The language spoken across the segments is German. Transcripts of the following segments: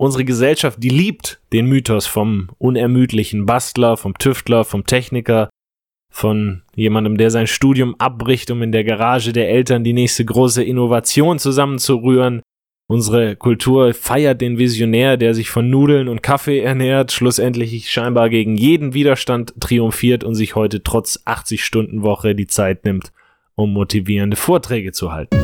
unsere Gesellschaft, die liebt den Mythos vom unermüdlichen Bastler, vom Tüftler, vom Techniker, von jemandem, der sein Studium abbricht, um in der Garage der Eltern die nächste große Innovation zusammenzurühren. Unsere Kultur feiert den Visionär, der sich von Nudeln und Kaffee ernährt, schlussendlich scheinbar gegen jeden Widerstand triumphiert und sich heute trotz 80 Stunden Woche die Zeit nimmt, um motivierende Vorträge zu halten.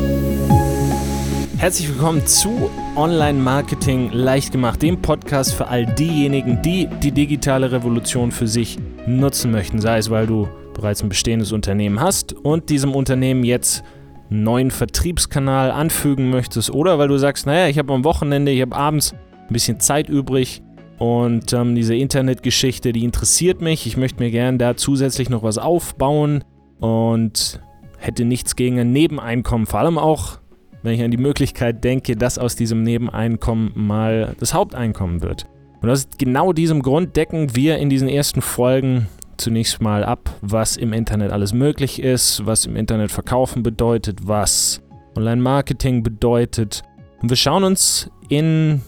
Herzlich willkommen zu Online Marketing leicht gemacht, dem Podcast für all diejenigen, die die digitale Revolution für sich nutzen möchten, sei es weil du bereits ein bestehendes Unternehmen hast und diesem Unternehmen jetzt einen neuen Vertriebskanal anfügen möchtest oder weil du sagst, naja, ich habe am Wochenende, ich habe abends ein bisschen Zeit übrig und ähm, diese Internetgeschichte, die interessiert mich, ich möchte mir gerne da zusätzlich noch was aufbauen und hätte nichts gegen ein Nebeneinkommen, vor allem auch wenn ich an die Möglichkeit denke, dass aus diesem Nebeneinkommen mal das Haupteinkommen wird. Und aus genau diesem Grund decken wir in diesen ersten Folgen zunächst mal ab, was im Internet alles möglich ist, was im Internet verkaufen bedeutet, was Online-Marketing bedeutet. Und wir schauen uns in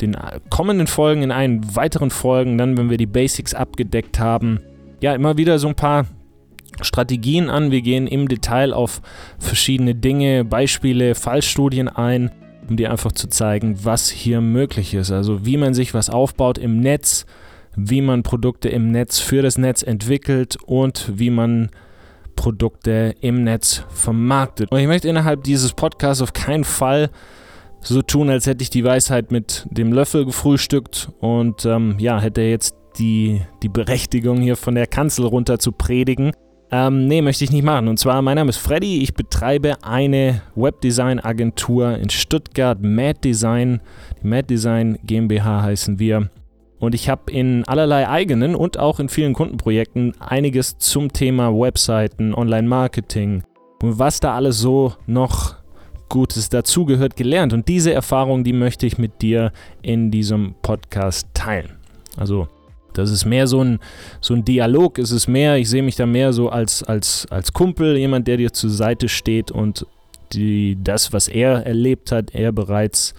den kommenden Folgen, in einen weiteren Folgen, dann, wenn wir die Basics abgedeckt haben, ja, immer wieder so ein paar Strategien an. Wir gehen im Detail auf verschiedene Dinge, Beispiele, Fallstudien ein, um dir einfach zu zeigen, was hier möglich ist. Also wie man sich was aufbaut im Netz, wie man Produkte im Netz für das Netz entwickelt und wie man Produkte im Netz vermarktet. Und ich möchte innerhalb dieses Podcasts auf keinen Fall so tun, als hätte ich die Weisheit mit dem Löffel gefrühstückt und ähm, ja, hätte jetzt die, die Berechtigung hier von der Kanzel runter zu predigen. Ähm, nee, möchte ich nicht machen. Und zwar, mein Name ist Freddy. Ich betreibe eine Webdesign-Agentur in Stuttgart, Mad Design. Die Mad Design GmbH heißen wir. Und ich habe in allerlei eigenen und auch in vielen Kundenprojekten einiges zum Thema Webseiten, Online-Marketing und was da alles so noch Gutes dazugehört gelernt. Und diese Erfahrung, die möchte ich mit dir in diesem Podcast teilen. Also das ist mehr so ein, so ein Dialog, es ist mehr, ich sehe mich da mehr so als, als, als Kumpel, jemand, der dir zur Seite steht und die, das, was er erlebt hat, er bereits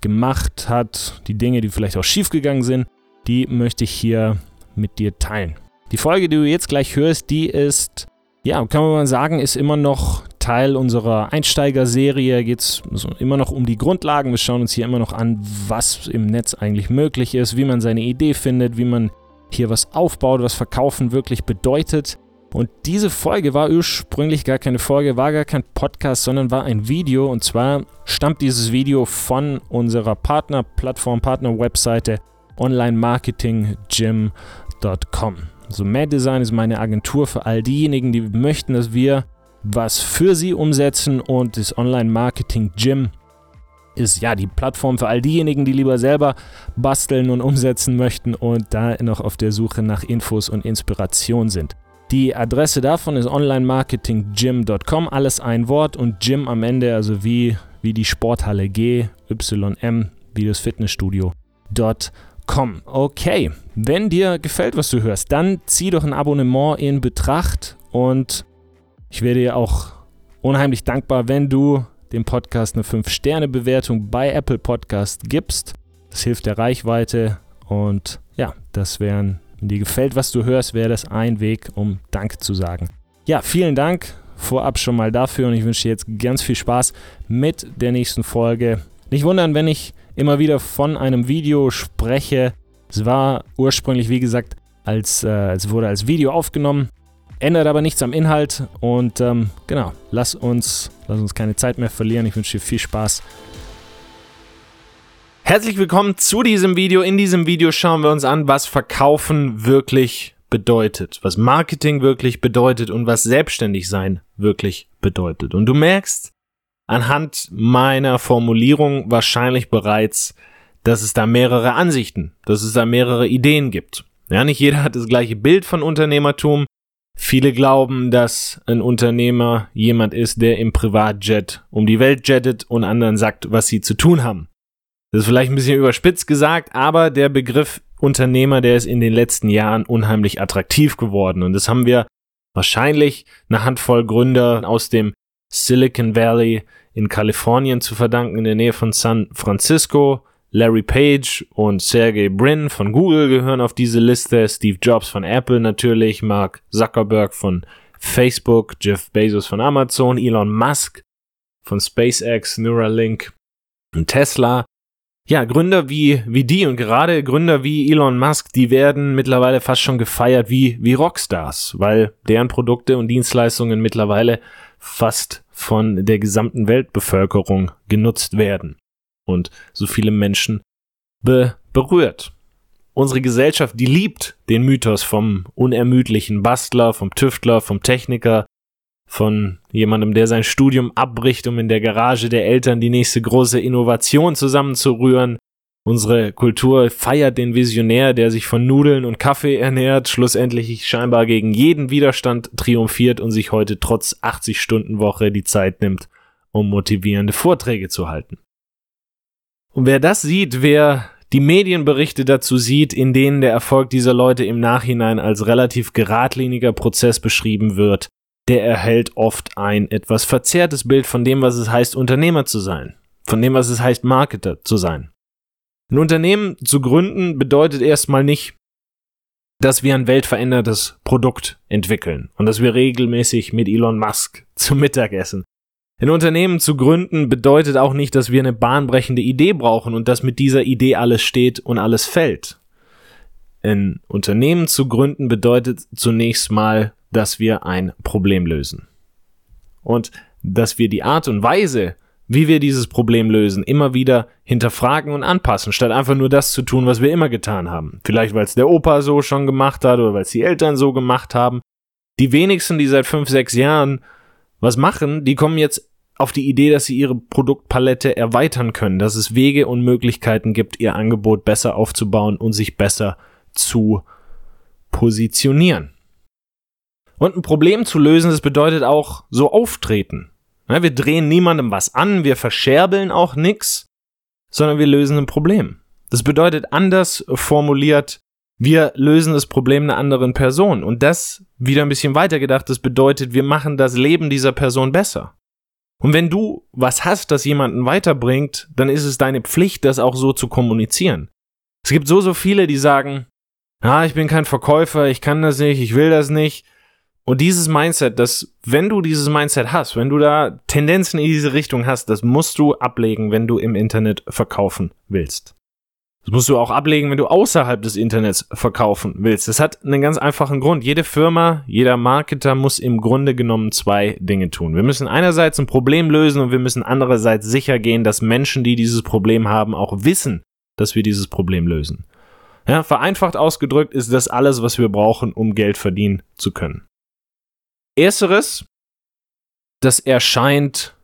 gemacht hat, die Dinge, die vielleicht auch schiefgegangen sind, die möchte ich hier mit dir teilen. Die Folge, die du jetzt gleich hörst, die ist, ja, kann man mal sagen, ist immer noch Teil unserer Einsteigerserie. Geht es immer noch um die Grundlagen. Wir schauen uns hier immer noch an, was im Netz eigentlich möglich ist, wie man seine Idee findet, wie man hier was aufbaut, was Verkaufen wirklich bedeutet. Und diese Folge war ursprünglich gar keine Folge, war gar kein Podcast, sondern war ein Video. Und zwar stammt dieses Video von unserer Partnerplattform, Partner-Webseite onlinemarketinggym.com. Also Mad Design ist meine Agentur für all diejenigen, die möchten, dass wir was für sie umsetzen und das Online-Marketing Gym ist ja die Plattform für all diejenigen, die lieber selber basteln und umsetzen möchten und da noch auf der Suche nach Infos und Inspiration sind. Die Adresse davon ist onlinemarketinggym.com, alles ein Wort und Gym am Ende, also wie, wie die Sporthalle G, YM, wie das Fitnessstudio.com. Okay, wenn dir gefällt, was du hörst, dann zieh doch ein Abonnement in Betracht und ich wäre dir auch unheimlich dankbar, wenn du dem Podcast eine 5-Sterne-Bewertung bei Apple Podcast gibst. Das hilft der Reichweite und ja, das wären, wenn dir gefällt, was du hörst, wäre das ein Weg, um Dank zu sagen. Ja, vielen Dank vorab schon mal dafür und ich wünsche dir jetzt ganz viel Spaß mit der nächsten Folge. Nicht wundern, wenn ich immer wieder von einem Video spreche. Es war ursprünglich, wie gesagt, als äh, es wurde als Video aufgenommen Ändert aber nichts am Inhalt und ähm, genau, lass uns, lass uns keine Zeit mehr verlieren. Ich wünsche dir viel Spaß. Herzlich willkommen zu diesem Video. In diesem Video schauen wir uns an, was Verkaufen wirklich bedeutet, was Marketing wirklich bedeutet und was selbstständig sein wirklich bedeutet. Und du merkst anhand meiner Formulierung wahrscheinlich bereits, dass es da mehrere Ansichten, dass es da mehrere Ideen gibt. Ja, nicht jeder hat das gleiche Bild von Unternehmertum. Viele glauben, dass ein Unternehmer jemand ist, der im Privatjet um die Welt jettet und anderen sagt, was sie zu tun haben. Das ist vielleicht ein bisschen überspitzt gesagt, aber der Begriff Unternehmer, der ist in den letzten Jahren unheimlich attraktiv geworden. Und das haben wir wahrscheinlich eine Handvoll Gründer aus dem Silicon Valley in Kalifornien zu verdanken, in der Nähe von San Francisco. Larry Page und Sergey Brin von Google gehören auf diese Liste, Steve Jobs von Apple natürlich, Mark Zuckerberg von Facebook, Jeff Bezos von Amazon, Elon Musk von SpaceX, Neuralink und Tesla. Ja, Gründer wie, wie die und gerade Gründer wie Elon Musk, die werden mittlerweile fast schon gefeiert wie, wie Rockstars, weil deren Produkte und Dienstleistungen mittlerweile fast von der gesamten Weltbevölkerung genutzt werden und so viele Menschen be berührt. Unsere Gesellschaft, die liebt den Mythos vom unermüdlichen Bastler, vom Tüftler, vom Techniker, von jemandem, der sein Studium abbricht, um in der Garage der Eltern die nächste große Innovation zusammenzurühren. Unsere Kultur feiert den Visionär, der sich von Nudeln und Kaffee ernährt, schlussendlich scheinbar gegen jeden Widerstand triumphiert und sich heute trotz 80 Stunden Woche die Zeit nimmt, um motivierende Vorträge zu halten. Und wer das sieht, wer die Medienberichte dazu sieht, in denen der Erfolg dieser Leute im Nachhinein als relativ geradliniger Prozess beschrieben wird, der erhält oft ein etwas verzerrtes Bild von dem, was es heißt, Unternehmer zu sein, von dem, was es heißt, Marketer zu sein. Ein Unternehmen zu gründen bedeutet erstmal nicht, dass wir ein weltverändertes Produkt entwickeln und dass wir regelmäßig mit Elon Musk zum Mittag essen. Ein Unternehmen zu gründen bedeutet auch nicht, dass wir eine bahnbrechende Idee brauchen und dass mit dieser Idee alles steht und alles fällt. Ein Unternehmen zu gründen bedeutet zunächst mal, dass wir ein Problem lösen. Und dass wir die Art und Weise, wie wir dieses Problem lösen, immer wieder hinterfragen und anpassen, statt einfach nur das zu tun, was wir immer getan haben. Vielleicht weil es der Opa so schon gemacht hat oder weil es die Eltern so gemacht haben. Die wenigsten, die seit fünf, sechs Jahren was machen, die kommen jetzt auf die Idee, dass sie ihre Produktpalette erweitern können, dass es Wege und Möglichkeiten gibt, ihr Angebot besser aufzubauen und sich besser zu positionieren. Und ein Problem zu lösen, das bedeutet auch so auftreten. wir drehen niemandem was an, wir verscherbeln auch nichts, sondern wir lösen ein Problem. Das bedeutet anders formuliert, wir lösen das Problem einer anderen Person. Und das wieder ein bisschen weitergedacht, das bedeutet, wir machen das Leben dieser Person besser. Und wenn du was hast, das jemanden weiterbringt, dann ist es deine Pflicht, das auch so zu kommunizieren. Es gibt so, so viele, die sagen, ah, ich bin kein Verkäufer, ich kann das nicht, ich will das nicht. Und dieses Mindset, das, wenn du dieses Mindset hast, wenn du da Tendenzen in diese Richtung hast, das musst du ablegen, wenn du im Internet verkaufen willst. Das musst du auch ablegen, wenn du außerhalb des Internets verkaufen willst. Das hat einen ganz einfachen Grund. Jede Firma, jeder Marketer muss im Grunde genommen zwei Dinge tun. Wir müssen einerseits ein Problem lösen und wir müssen andererseits sicher gehen, dass Menschen, die dieses Problem haben, auch wissen, dass wir dieses Problem lösen. Ja, vereinfacht ausgedrückt ist das alles, was wir brauchen, um Geld verdienen zu können. Ersteres, das erscheint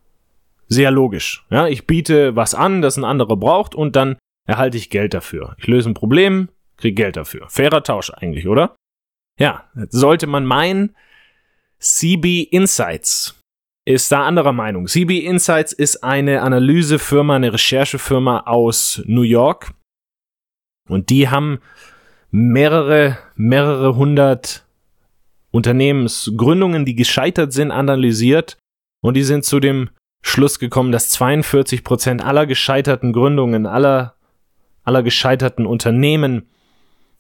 sehr logisch. Ja, ich biete was an, das ein anderer braucht und dann erhalte ich Geld dafür. Ich löse ein Problem, kriege Geld dafür. Fairer Tausch eigentlich, oder? Ja, sollte man meinen, CB Insights ist da anderer Meinung. CB Insights ist eine Analysefirma, eine Recherchefirma aus New York. Und die haben mehrere, mehrere hundert Unternehmensgründungen, die gescheitert sind, analysiert. Und die sind zu dem Schluss gekommen, dass 42 Prozent aller gescheiterten Gründungen, aller aller gescheiterten Unternehmen,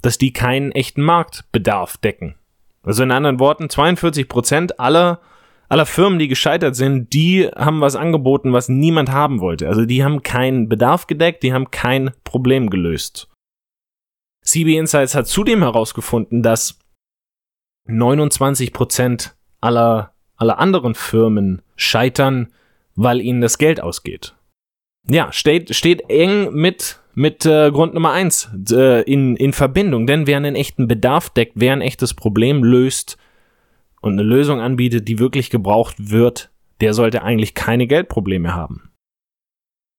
dass die keinen echten Marktbedarf decken. Also in anderen Worten, 42 Prozent aller, aller Firmen, die gescheitert sind, die haben was angeboten, was niemand haben wollte. Also die haben keinen Bedarf gedeckt, die haben kein Problem gelöst. CB Insights hat zudem herausgefunden, dass 29 Prozent aller, aller anderen Firmen scheitern, weil ihnen das Geld ausgeht. Ja, steht, steht eng mit mit äh, Grund Nummer eins äh, in, in Verbindung. Denn wer einen echten Bedarf deckt, wer ein echtes Problem löst und eine Lösung anbietet, die wirklich gebraucht wird, der sollte eigentlich keine Geldprobleme haben.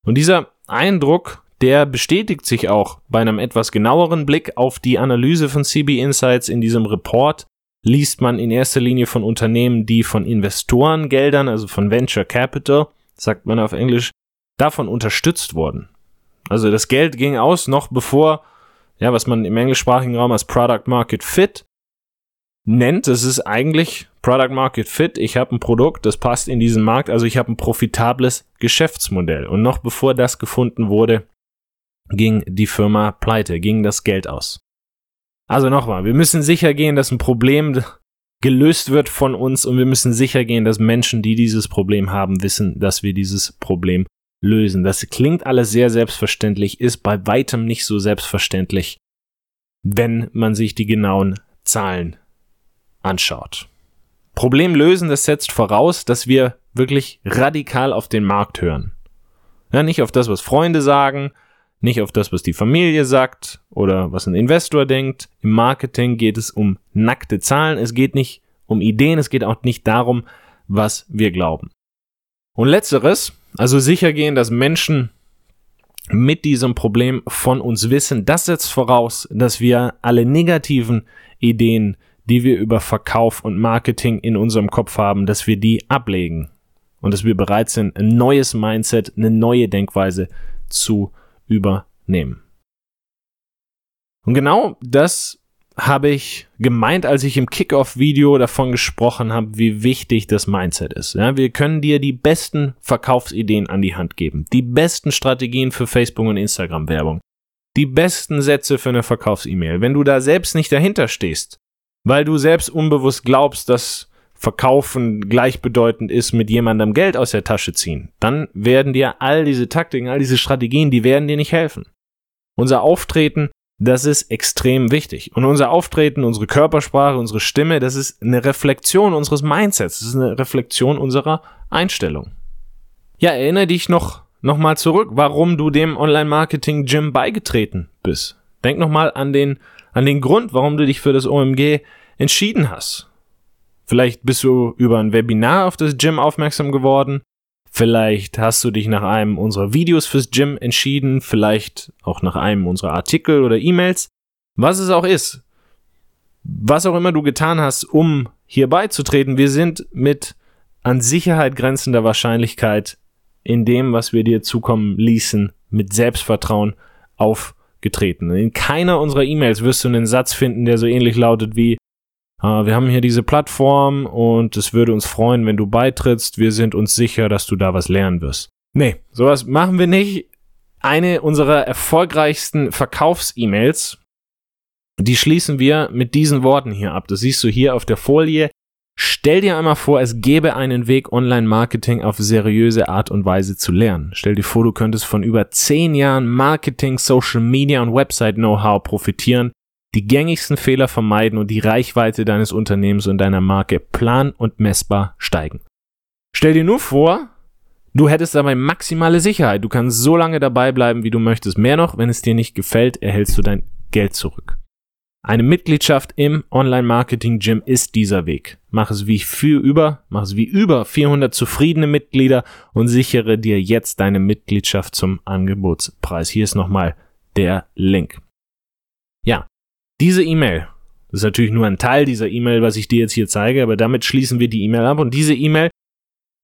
Und dieser Eindruck, der bestätigt sich auch bei einem etwas genaueren Blick auf die Analyse von CB Insights in diesem Report. Liest man in erster Linie von Unternehmen, die von Investorengeldern, also von Venture Capital, sagt man auf Englisch, davon unterstützt wurden. Also das Geld ging aus, noch bevor, ja, was man im englischsprachigen Raum als Product Market Fit nennt. Das ist eigentlich Product Market Fit. Ich habe ein Produkt, das passt in diesen Markt. Also ich habe ein profitables Geschäftsmodell. Und noch bevor das gefunden wurde, ging die Firma pleite, ging das Geld aus. Also nochmal, wir müssen sicher gehen, dass ein Problem gelöst wird von uns und wir müssen sicher gehen, dass Menschen, die dieses Problem haben, wissen, dass wir dieses Problem lösen. Das klingt alles sehr selbstverständlich, ist bei weitem nicht so selbstverständlich, wenn man sich die genauen Zahlen anschaut. Problem lösen, das setzt voraus, dass wir wirklich radikal auf den Markt hören. Ja, nicht auf das, was Freunde sagen, nicht auf das, was die Familie sagt oder was ein Investor denkt. Im Marketing geht es um nackte Zahlen, es geht nicht um Ideen, es geht auch nicht darum, was wir glauben. Und letzteres, also sicher gehen, dass Menschen mit diesem Problem von uns wissen, das setzt voraus, dass wir alle negativen Ideen, die wir über Verkauf und Marketing in unserem Kopf haben, dass wir die ablegen und dass wir bereit sind, ein neues Mindset, eine neue Denkweise zu übernehmen. Und genau das habe ich gemeint, als ich im Kickoff-Video davon gesprochen habe, wie wichtig das Mindset ist. Ja, wir können dir die besten Verkaufsideen an die Hand geben, die besten Strategien für Facebook und Instagram-Werbung, die besten Sätze für eine Verkaufs-E-Mail. Wenn du da selbst nicht dahinter stehst, weil du selbst unbewusst glaubst, dass Verkaufen gleichbedeutend ist mit jemandem Geld aus der Tasche ziehen, dann werden dir all diese Taktiken, all diese Strategien, die werden dir nicht helfen. Unser Auftreten das ist extrem wichtig. Und unser Auftreten, unsere Körpersprache, unsere Stimme, das ist eine Reflexion unseres Mindsets. Das ist eine Reflexion unserer Einstellung. Ja, erinnere dich noch, noch mal zurück, warum du dem Online-Marketing-Gym beigetreten bist. Denk noch mal an den, an den Grund, warum du dich für das OMG entschieden hast. Vielleicht bist du über ein Webinar auf das Gym aufmerksam geworden. Vielleicht hast du dich nach einem unserer Videos fürs Gym entschieden, vielleicht auch nach einem unserer Artikel oder E-Mails. Was es auch ist, was auch immer du getan hast, um hier beizutreten, wir sind mit an Sicherheit grenzender Wahrscheinlichkeit in dem, was wir dir zukommen ließen, mit Selbstvertrauen aufgetreten. In keiner unserer E-Mails wirst du einen Satz finden, der so ähnlich lautet wie wir haben hier diese Plattform und es würde uns freuen, wenn du beitrittst. Wir sind uns sicher, dass du da was lernen wirst. Nee, sowas machen wir nicht. Eine unserer erfolgreichsten Verkaufs-E-Mails, die schließen wir mit diesen Worten hier ab. Das siehst du hier auf der Folie. Stell dir einmal vor, es gäbe einen Weg, Online-Marketing auf seriöse Art und Weise zu lernen. Stell dir vor, du könntest von über zehn Jahren Marketing, Social Media und Website-Know-how profitieren die gängigsten Fehler vermeiden und die Reichweite deines Unternehmens und deiner Marke plan- und messbar steigen. Stell dir nur vor, du hättest dabei maximale Sicherheit. Du kannst so lange dabei bleiben, wie du möchtest. Mehr noch, wenn es dir nicht gefällt, erhältst du dein Geld zurück. Eine Mitgliedschaft im Online-Marketing-Gym ist dieser Weg. Mach es wie für über, mach es wie über 400 zufriedene Mitglieder und sichere dir jetzt deine Mitgliedschaft zum Angebotspreis. Hier ist nochmal der Link. Ja, diese E-Mail, das ist natürlich nur ein Teil dieser E-Mail, was ich dir jetzt hier zeige, aber damit schließen wir die E-Mail ab. Und diese E-Mail,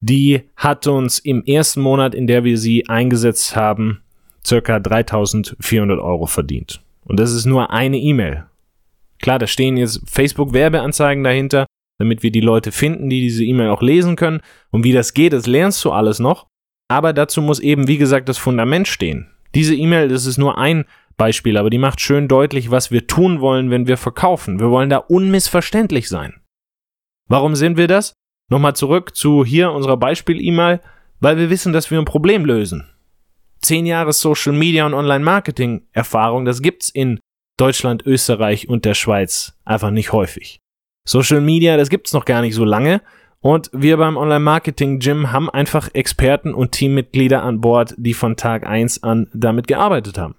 die hat uns im ersten Monat, in der wir sie eingesetzt haben, circa 3400 Euro verdient. Und das ist nur eine E-Mail. Klar, da stehen jetzt Facebook-Werbeanzeigen dahinter, damit wir die Leute finden, die diese E-Mail auch lesen können. Und wie das geht, das lernst du alles noch. Aber dazu muss eben, wie gesagt, das Fundament stehen. Diese E-Mail, das ist nur ein Beispiel, aber die macht schön deutlich, was wir tun wollen, wenn wir verkaufen. Wir wollen da unmissverständlich sein. Warum sind wir das? Nochmal zurück zu hier unserer Beispiel-E-Mail, weil wir wissen, dass wir ein Problem lösen. Zehn Jahre Social Media und Online-Marketing-Erfahrung, das gibt's in Deutschland, Österreich und der Schweiz einfach nicht häufig. Social Media, das gibt's noch gar nicht so lange. Und wir beim Online-Marketing-Gym haben einfach Experten und Teammitglieder an Bord, die von Tag eins an damit gearbeitet haben.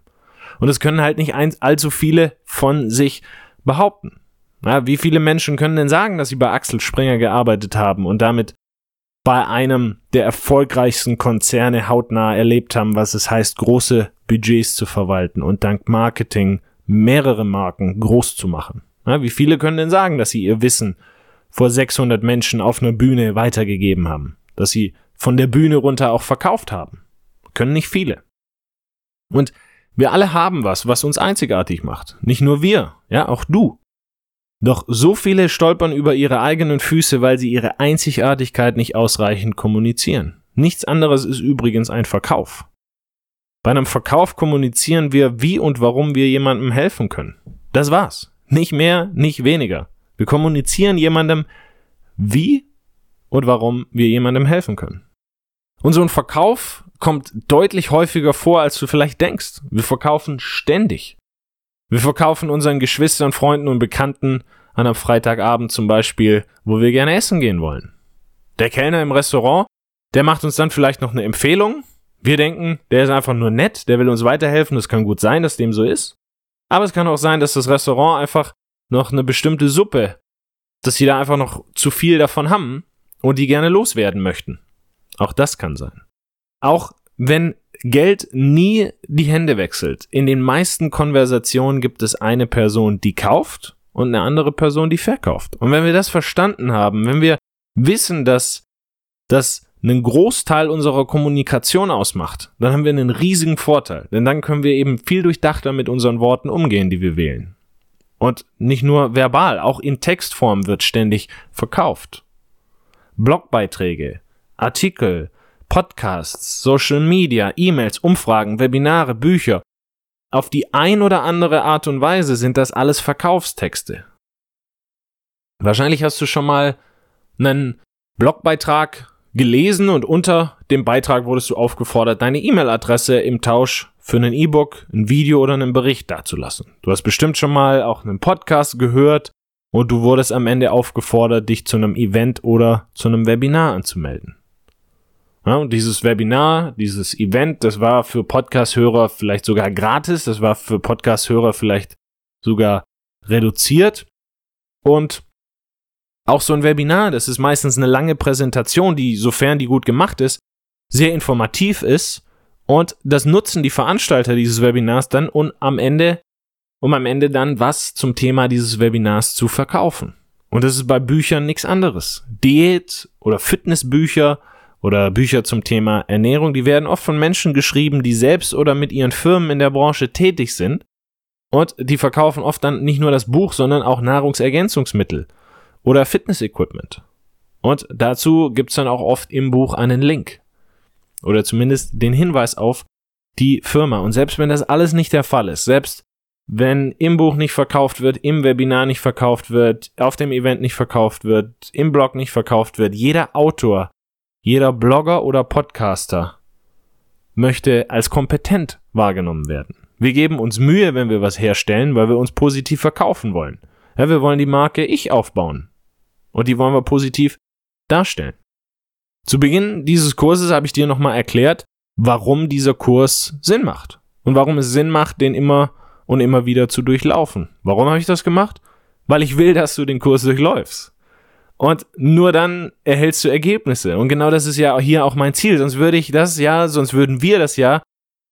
Und es können halt nicht ein, allzu viele von sich behaupten. Ja, wie viele Menschen können denn sagen, dass sie bei Axel Springer gearbeitet haben und damit bei einem der erfolgreichsten Konzerne hautnah erlebt haben, was es heißt, große Budgets zu verwalten und dank Marketing mehrere Marken groß zu machen? Ja, wie viele können denn sagen, dass sie ihr Wissen vor 600 Menschen auf einer Bühne weitergegeben haben? Dass sie von der Bühne runter auch verkauft haben? Können nicht viele. Und wir alle haben was, was uns einzigartig macht. Nicht nur wir, ja, auch du. Doch so viele stolpern über ihre eigenen Füße, weil sie ihre Einzigartigkeit nicht ausreichend kommunizieren. Nichts anderes ist übrigens ein Verkauf. Bei einem Verkauf kommunizieren wir, wie und warum wir jemandem helfen können. Das war's. Nicht mehr, nicht weniger. Wir kommunizieren jemandem, wie und warum wir jemandem helfen können. Und so ein Verkauf kommt deutlich häufiger vor, als du vielleicht denkst. Wir verkaufen ständig. Wir verkaufen unseren Geschwistern, Freunden und Bekannten an einem Freitagabend zum Beispiel, wo wir gerne essen gehen wollen. Der Kellner im Restaurant, der macht uns dann vielleicht noch eine Empfehlung. Wir denken, der ist einfach nur nett, der will uns weiterhelfen. Das kann gut sein, dass dem so ist. Aber es kann auch sein, dass das Restaurant einfach noch eine bestimmte Suppe, dass sie da einfach noch zu viel davon haben und die gerne loswerden möchten. Auch das kann sein. Auch wenn Geld nie die Hände wechselt. In den meisten Konversationen gibt es eine Person, die kauft und eine andere Person, die verkauft. Und wenn wir das verstanden haben, wenn wir wissen, dass das einen Großteil unserer Kommunikation ausmacht, dann haben wir einen riesigen Vorteil. Denn dann können wir eben viel durchdachter mit unseren Worten umgehen, die wir wählen. Und nicht nur verbal, auch in Textform wird ständig verkauft. Blogbeiträge, Artikel, Podcasts, Social Media, E-Mails, Umfragen, Webinare, Bücher. Auf die ein oder andere Art und Weise sind das alles Verkaufstexte. Wahrscheinlich hast du schon mal einen Blogbeitrag gelesen und unter dem Beitrag wurdest du aufgefordert, deine E-Mail-Adresse im Tausch für einen E-Book, ein Video oder einen Bericht dazulassen. Du hast bestimmt schon mal auch einen Podcast gehört und du wurdest am Ende aufgefordert, dich zu einem Event oder zu einem Webinar anzumelden. Ja, und dieses Webinar, dieses Event, das war für Podcast-Hörer vielleicht sogar gratis, das war für Podcast-Hörer vielleicht sogar reduziert. Und auch so ein Webinar, das ist meistens eine lange Präsentation, die, sofern die gut gemacht ist, sehr informativ ist. Und das nutzen die Veranstalter dieses Webinars dann, um am Ende, um am Ende dann was zum Thema dieses Webinars zu verkaufen. Und das ist bei Büchern nichts anderes. Diät oder Fitnessbücher oder Bücher zum Thema Ernährung, die werden oft von Menschen geschrieben, die selbst oder mit ihren Firmen in der Branche tätig sind. Und die verkaufen oft dann nicht nur das Buch, sondern auch Nahrungsergänzungsmittel oder Fitnessequipment. Und dazu gibt's dann auch oft im Buch einen Link. Oder zumindest den Hinweis auf die Firma. Und selbst wenn das alles nicht der Fall ist, selbst wenn im Buch nicht verkauft wird, im Webinar nicht verkauft wird, auf dem Event nicht verkauft wird, im Blog nicht verkauft wird, jeder Autor, jeder Blogger oder Podcaster möchte als kompetent wahrgenommen werden. Wir geben uns Mühe, wenn wir was herstellen, weil wir uns positiv verkaufen wollen. Ja, wir wollen die Marke Ich aufbauen. Und die wollen wir positiv darstellen. Zu Beginn dieses Kurses habe ich dir nochmal erklärt, warum dieser Kurs Sinn macht. Und warum es Sinn macht, den immer und immer wieder zu durchlaufen. Warum habe ich das gemacht? Weil ich will, dass du den Kurs durchläufst. Und nur dann erhältst du Ergebnisse. Und genau das ist ja hier auch mein Ziel. Sonst würde ich das ja, sonst würden wir das ja,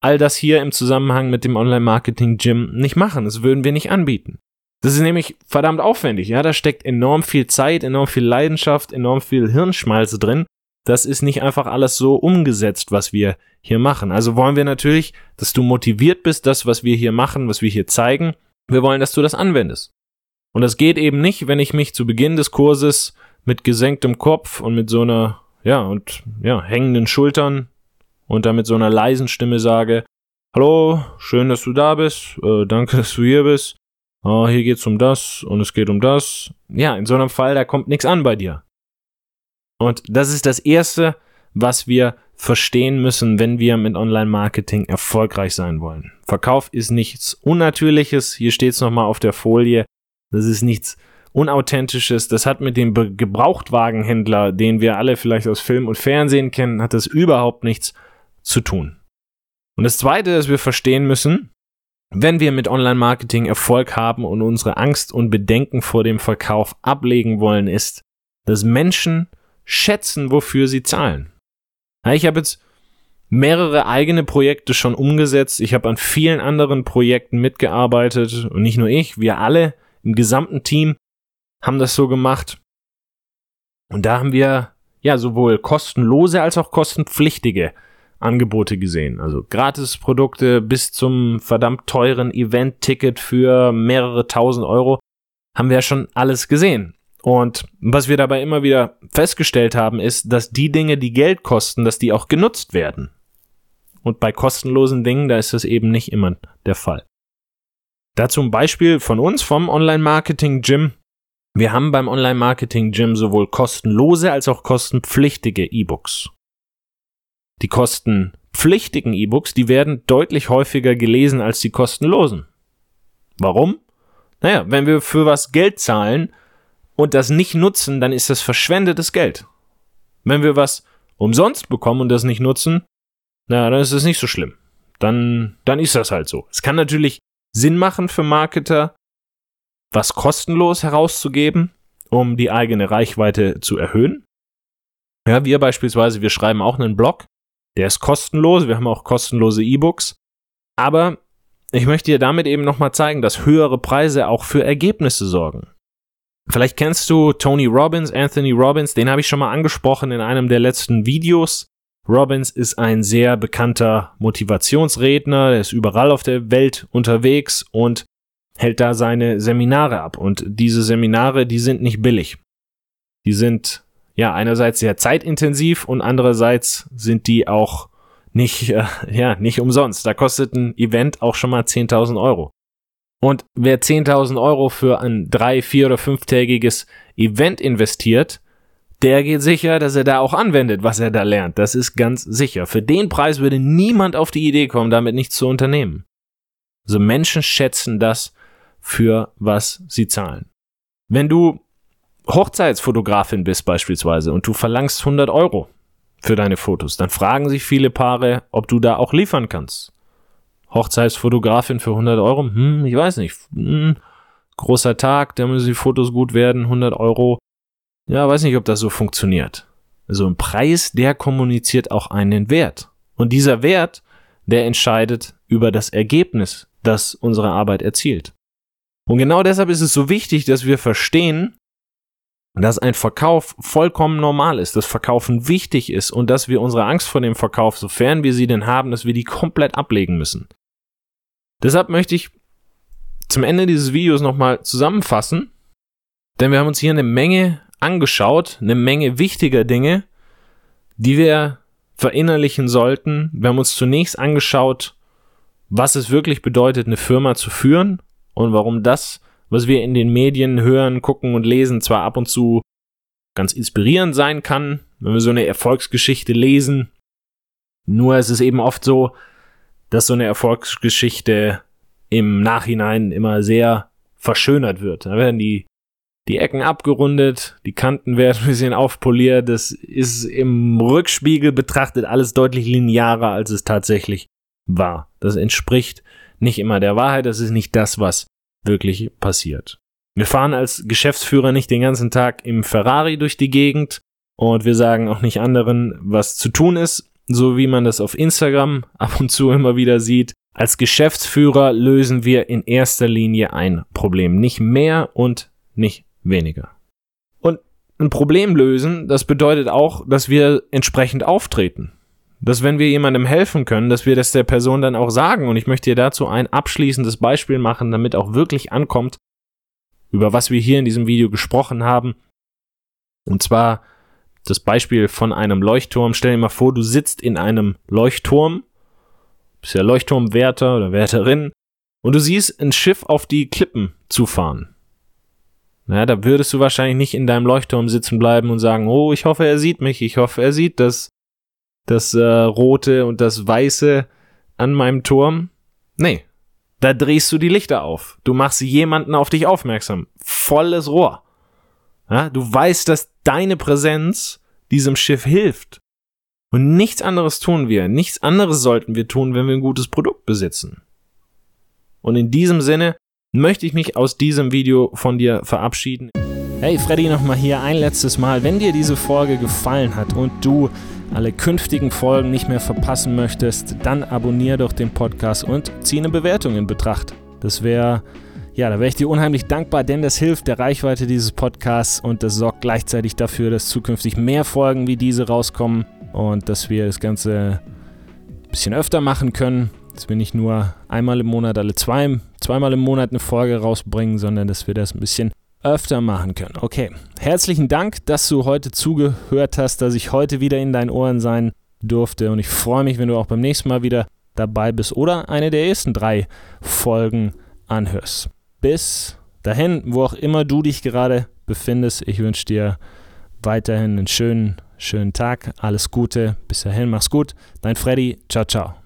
all das hier im Zusammenhang mit dem Online-Marketing-Gym nicht machen. Das würden wir nicht anbieten. Das ist nämlich verdammt aufwendig, ja. Da steckt enorm viel Zeit, enorm viel Leidenschaft, enorm viel Hirnschmalze drin. Das ist nicht einfach alles so umgesetzt, was wir hier machen. Also wollen wir natürlich, dass du motiviert bist, das, was wir hier machen, was wir hier zeigen. Wir wollen, dass du das anwendest. Und das geht eben nicht, wenn ich mich zu Beginn des Kurses mit gesenktem Kopf und mit so einer, ja, und ja, hängenden Schultern und dann mit so einer leisen Stimme sage, Hallo, schön, dass du da bist, äh, danke, dass du hier bist oh, hier geht's um das und es geht um das. Ja, in so einem Fall, da kommt nichts an bei dir. Und das ist das Erste, was wir verstehen müssen, wenn wir mit Online-Marketing erfolgreich sein wollen. Verkauf ist nichts Unnatürliches. Hier steht's nochmal auf der Folie. Das ist nichts Unauthentisches. Das hat mit dem Be Gebrauchtwagenhändler, den wir alle vielleicht aus Film und Fernsehen kennen, hat das überhaupt nichts zu tun. Und das Zweite, das wir verstehen müssen, wenn wir mit Online-Marketing Erfolg haben und unsere Angst und Bedenken vor dem Verkauf ablegen wollen, ist, dass Menschen schätzen, wofür sie zahlen. Ich habe jetzt mehrere eigene Projekte schon umgesetzt. Ich habe an vielen anderen Projekten mitgearbeitet und nicht nur ich, wir alle im gesamten Team haben das so gemacht. Und da haben wir ja sowohl kostenlose als auch kostenpflichtige Angebote gesehen. Also Gratisprodukte bis zum verdammt teuren Event-Ticket für mehrere tausend Euro haben wir ja schon alles gesehen. Und was wir dabei immer wieder festgestellt haben, ist, dass die Dinge, die Geld kosten, dass die auch genutzt werden. Und bei kostenlosen Dingen, da ist das eben nicht immer der Fall. Dazu ein Beispiel von uns vom Online-Marketing-Gym. Wir haben beim Online-Marketing-Gym sowohl kostenlose als auch kostenpflichtige E-Books. Die kostenpflichtigen E-Books, die werden deutlich häufiger gelesen als die kostenlosen. Warum? Naja, wenn wir für was Geld zahlen und das nicht nutzen, dann ist das verschwendetes Geld. Wenn wir was umsonst bekommen und das nicht nutzen, na, dann ist es nicht so schlimm. Dann, dann ist das halt so. Es kann natürlich Sinn machen für Marketer, was kostenlos herauszugeben, um die eigene Reichweite zu erhöhen. Ja, wir beispielsweise, wir schreiben auch einen Blog, der ist kostenlos, wir haben auch kostenlose E-Books, aber ich möchte dir damit eben nochmal zeigen, dass höhere Preise auch für Ergebnisse sorgen. Vielleicht kennst du Tony Robbins, Anthony Robbins, den habe ich schon mal angesprochen in einem der letzten Videos. Robbins ist ein sehr bekannter Motivationsredner, der ist überall auf der Welt unterwegs und hält da seine Seminare ab. Und diese Seminare, die sind nicht billig. Die sind ja einerseits sehr zeitintensiv und andererseits sind die auch nicht, äh, ja, nicht umsonst. Da kostet ein Event auch schon mal 10.000 Euro. Und wer 10.000 Euro für ein drei, vier oder fünftägiges Event investiert, der geht sicher, dass er da auch anwendet, was er da lernt. Das ist ganz sicher. Für den Preis würde niemand auf die Idee kommen, damit nichts zu unternehmen. Also Menschen schätzen das für was sie zahlen. Wenn du Hochzeitsfotografin bist beispielsweise und du verlangst 100 Euro für deine Fotos, dann fragen sich viele Paare, ob du da auch liefern kannst. Hochzeitsfotografin für 100 Euro? Hm, ich weiß nicht. Hm, großer Tag, da müssen die Fotos gut werden, 100 Euro. Ja, weiß nicht, ob das so funktioniert. Also ein Preis, der kommuniziert auch einen Wert. Und dieser Wert, der entscheidet über das Ergebnis, das unsere Arbeit erzielt. Und genau deshalb ist es so wichtig, dass wir verstehen, dass ein Verkauf vollkommen normal ist, dass Verkaufen wichtig ist und dass wir unsere Angst vor dem Verkauf, sofern wir sie denn haben, dass wir die komplett ablegen müssen. Deshalb möchte ich zum Ende dieses Videos nochmal zusammenfassen, denn wir haben uns hier eine Menge angeschaut, eine Menge wichtiger Dinge, die wir verinnerlichen sollten. Wir haben uns zunächst angeschaut, was es wirklich bedeutet, eine Firma zu führen und warum das, was wir in den Medien hören, gucken und lesen, zwar ab und zu ganz inspirierend sein kann, wenn wir so eine Erfolgsgeschichte lesen. Nur ist es eben oft so, dass so eine Erfolgsgeschichte im Nachhinein immer sehr verschönert wird. Da werden die, die Ecken abgerundet, die Kanten werden ein bisschen aufpoliert. Das ist im Rückspiegel betrachtet alles deutlich linearer, als es tatsächlich war. Das entspricht nicht immer der Wahrheit, das ist nicht das, was wirklich passiert. Wir fahren als Geschäftsführer nicht den ganzen Tag im Ferrari durch die Gegend und wir sagen auch nicht anderen, was zu tun ist, so wie man das auf Instagram ab und zu immer wieder sieht. Als Geschäftsführer lösen wir in erster Linie ein Problem, nicht mehr und nicht weniger. Und ein Problem lösen, das bedeutet auch, dass wir entsprechend auftreten dass wenn wir jemandem helfen können, dass wir das der Person dann auch sagen. Und ich möchte dir dazu ein abschließendes Beispiel machen, damit auch wirklich ankommt, über was wir hier in diesem Video gesprochen haben. Und zwar das Beispiel von einem Leuchtturm. Stell dir mal vor, du sitzt in einem Leuchtturm, bist ja Leuchtturmwärter oder Wärterin, und du siehst ein Schiff auf die Klippen zufahren. Na, da würdest du wahrscheinlich nicht in deinem Leuchtturm sitzen bleiben und sagen, oh, ich hoffe, er sieht mich, ich hoffe, er sieht das das äh, rote und das weiße an meinem Turm. Nee, da drehst du die Lichter auf. Du machst jemanden auf dich aufmerksam. Volles Rohr. Ja, du weißt, dass deine Präsenz diesem Schiff hilft. Und nichts anderes tun wir. Nichts anderes sollten wir tun, wenn wir ein gutes Produkt besitzen. Und in diesem Sinne möchte ich mich aus diesem Video von dir verabschieden. Hey Freddy nochmal hier ein letztes Mal. Wenn dir diese Folge gefallen hat und du alle künftigen Folgen nicht mehr verpassen möchtest, dann abonniere doch den Podcast und zieh eine Bewertung in Betracht. Das wäre, ja, da wäre ich dir unheimlich dankbar, denn das hilft der Reichweite dieses Podcasts und das sorgt gleichzeitig dafür, dass zukünftig mehr Folgen wie diese rauskommen und dass wir das Ganze ein bisschen öfter machen können. Dass wir nicht nur einmal im Monat, alle zwei, zweimal im Monat eine Folge rausbringen, sondern dass wir das ein bisschen öfter machen können. Okay, herzlichen Dank, dass du heute zugehört hast, dass ich heute wieder in deinen Ohren sein durfte. Und ich freue mich, wenn du auch beim nächsten Mal wieder dabei bist oder eine der ersten drei Folgen anhörst. Bis dahin, wo auch immer du dich gerade befindest, ich wünsche dir weiterhin einen schönen, schönen Tag. Alles Gute. Bis dahin, mach's gut. Dein Freddy. Ciao, ciao.